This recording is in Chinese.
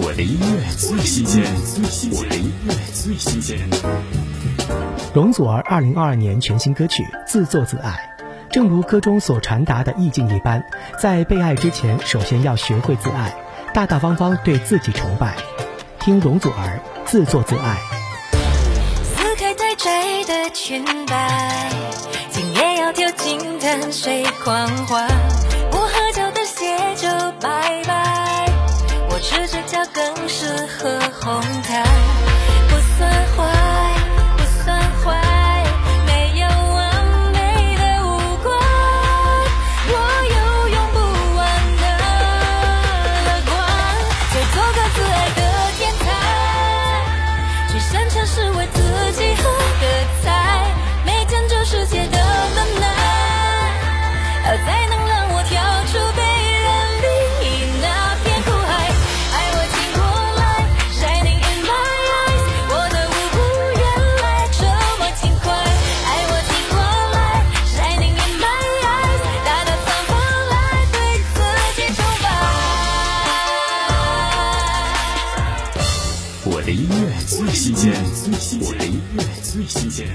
我的音乐最新鲜，我的音乐最新鲜。容祖儿二零二二年全新歌曲《自作自爱》，正如歌中所传达的意境一般，在被爱之前，首先要学会自爱，大大方方对自己崇拜。听容祖儿《自作自爱》。撕开太窄的裙摆，今夜要跳进淡水狂欢，更适合红毯，最新鲜，我的音乐最新鲜。